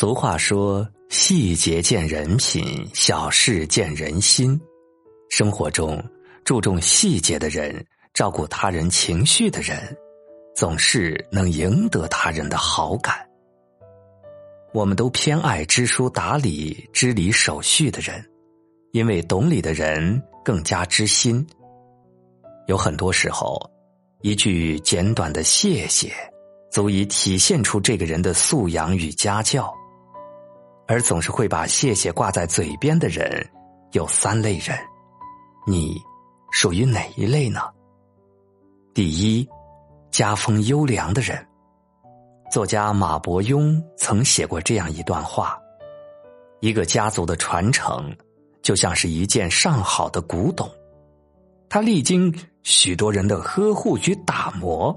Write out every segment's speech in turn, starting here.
俗话说：“细节见人品，小事见人心。”生活中注重细节的人，照顾他人情绪的人，总是能赢得他人的好感。我们都偏爱知书达理、知礼守序的人，因为懂礼的人更加知心。有很多时候，一句简短的谢谢，足以体现出这个人的素养与家教。而总是会把谢谢挂在嘴边的人，有三类人，你属于哪一类呢？第一，家风优良的人。作家马伯庸曾写过这样一段话：一个家族的传承，就像是一件上好的古董，它历经许多人的呵护与打磨，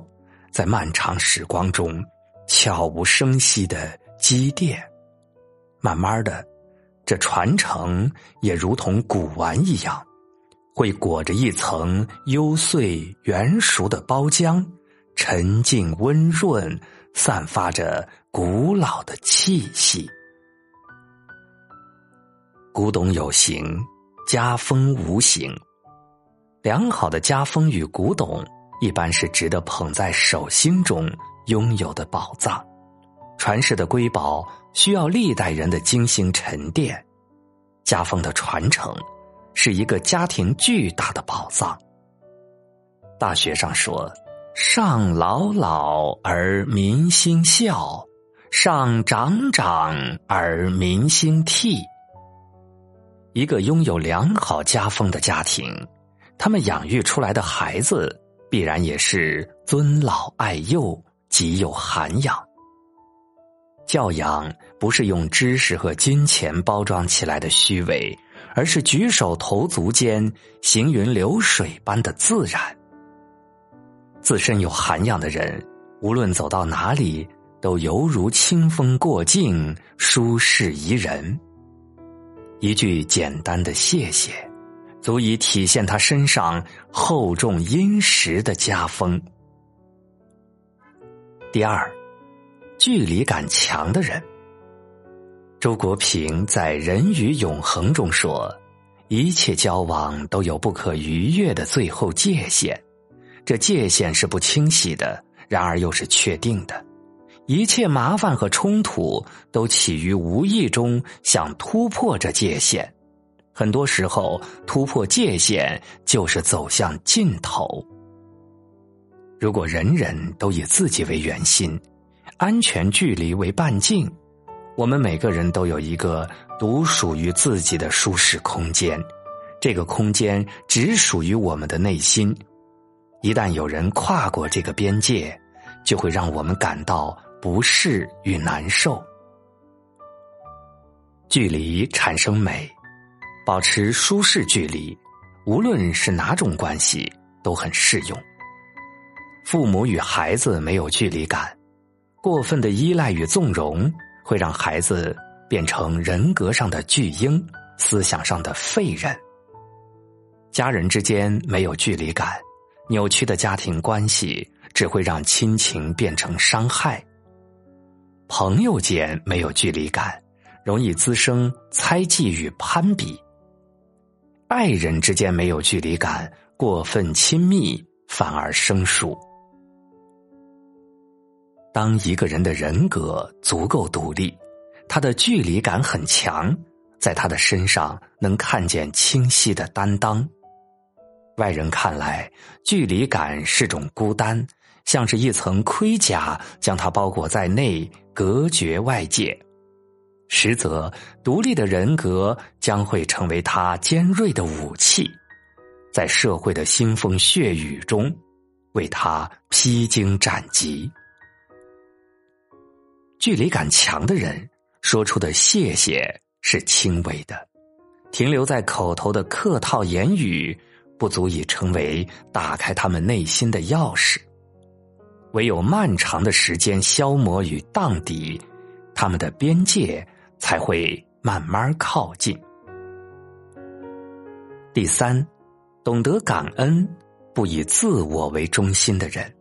在漫长时光中悄无声息的积淀。慢慢的，这传承也如同古玩一样，会裹着一层幽邃圆熟的包浆，沉静温润，散发着古老的气息。古董有形，家风无形。良好的家风与古董，一般是值得捧在手心中拥有的宝藏。传世的瑰宝需要历代人的精心沉淀，家风的传承是一个家庭巨大的宝藏。大学上说：“上老老而民心孝，上长长而民心替。”一个拥有良好家风的家庭，他们养育出来的孩子必然也是尊老爱幼、极有涵养。教养不是用知识和金钱包装起来的虚伪，而是举手投足间行云流水般的自然。自身有涵养的人，无论走到哪里，都犹如清风过境，舒适宜人。一句简单的谢谢，足以体现他身上厚重殷实的家风。第二。距离感强的人，周国平在《人与永恒》中说：“一切交往都有不可逾越的最后界限，这界限是不清晰的，然而又是确定的。一切麻烦和冲突都起于无意中想突破这界限，很多时候突破界限就是走向尽头。如果人人都以自己为圆心。”安全距离为半径，我们每个人都有一个独属于自己的舒适空间，这个空间只属于我们的内心。一旦有人跨过这个边界，就会让我们感到不适与难受。距离产生美，保持舒适距离，无论是哪种关系都很适用。父母与孩子没有距离感。过分的依赖与纵容，会让孩子变成人格上的巨婴，思想上的废人。家人之间没有距离感，扭曲的家庭关系只会让亲情变成伤害。朋友间没有距离感，容易滋生猜忌与攀比。爱人之间没有距离感，过分亲密反而生疏。当一个人的人格足够独立，他的距离感很强，在他的身上能看见清晰的担当。外人看来，距离感是种孤单，像是一层盔甲将他包裹在内，隔绝外界。实则，独立的人格将会成为他尖锐的武器，在社会的腥风血雨中，为他披荆斩棘。距离感强的人说出的谢谢是轻微的，停留在口头的客套言语不足以成为打开他们内心的钥匙。唯有漫长的时间消磨与荡涤，他们的边界才会慢慢靠近。第三，懂得感恩，不以自我为中心的人。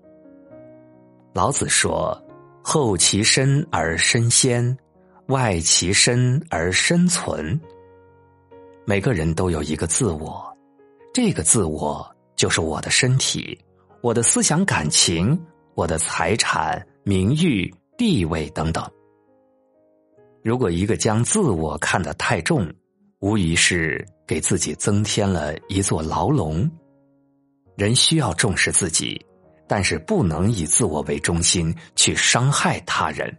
老子说。后其身而身先，外其身而身存。每个人都有一个自我，这个自我就是我的身体、我的思想、感情、我的财产、名誉、地位等等。如果一个将自我看得太重，无疑是给自己增添了一座牢笼。人需要重视自己，但是不能以自我为中心去伤害他人。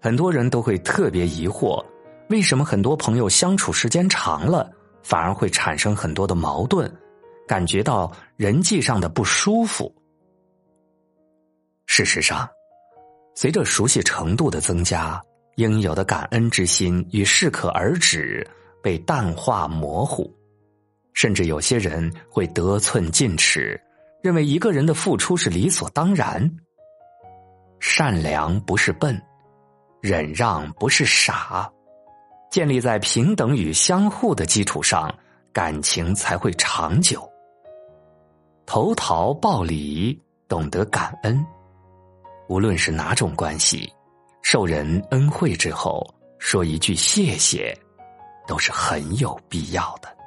很多人都会特别疑惑，为什么很多朋友相处时间长了，反而会产生很多的矛盾，感觉到人际上的不舒服？事实上，随着熟悉程度的增加，应有的感恩之心与适可而止被淡化模糊，甚至有些人会得寸进尺，认为一个人的付出是理所当然。善良不是笨。忍让不是傻，建立在平等与相互的基础上，感情才会长久。投桃报李，懂得感恩，无论是哪种关系，受人恩惠之后说一句谢谢，都是很有必要的。